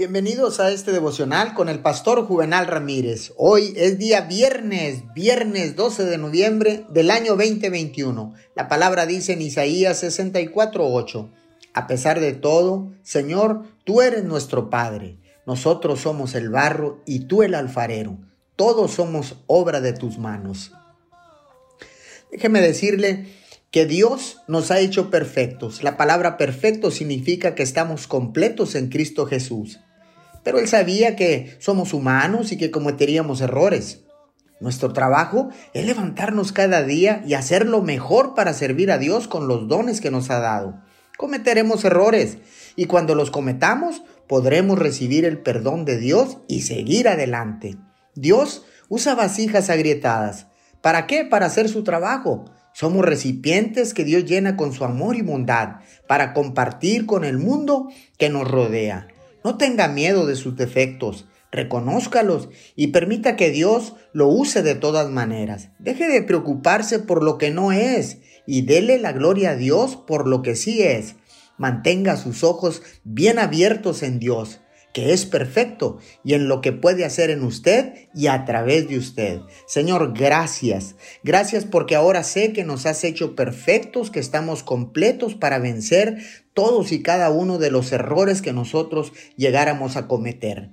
Bienvenidos a este devocional con el pastor Juvenal Ramírez. Hoy es día viernes, viernes 12 de noviembre del año 2021. La palabra dice en Isaías 64:8, a pesar de todo, Señor, tú eres nuestro Padre. Nosotros somos el barro y tú el alfarero. Todos somos obra de tus manos. Déjeme decirle que Dios nos ha hecho perfectos. La palabra perfecto significa que estamos completos en Cristo Jesús. Pero Él sabía que somos humanos y que cometeríamos errores. Nuestro trabajo es levantarnos cada día y hacer lo mejor para servir a Dios con los dones que nos ha dado. Cometeremos errores y cuando los cometamos podremos recibir el perdón de Dios y seguir adelante. Dios usa vasijas agrietadas. ¿Para qué? Para hacer su trabajo. Somos recipientes que Dios llena con su amor y bondad para compartir con el mundo que nos rodea. No tenga miedo de sus defectos, reconózcalos y permita que Dios lo use de todas maneras. Deje de preocuparse por lo que no es y dele la gloria a Dios por lo que sí es. Mantenga sus ojos bien abiertos en Dios que es perfecto y en lo que puede hacer en usted y a través de usted. Señor, gracias. Gracias porque ahora sé que nos has hecho perfectos, que estamos completos para vencer todos y cada uno de los errores que nosotros llegáramos a cometer.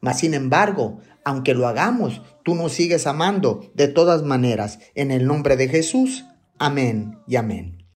Mas, sin embargo, aunque lo hagamos, tú nos sigues amando de todas maneras. En el nombre de Jesús. Amén y amén.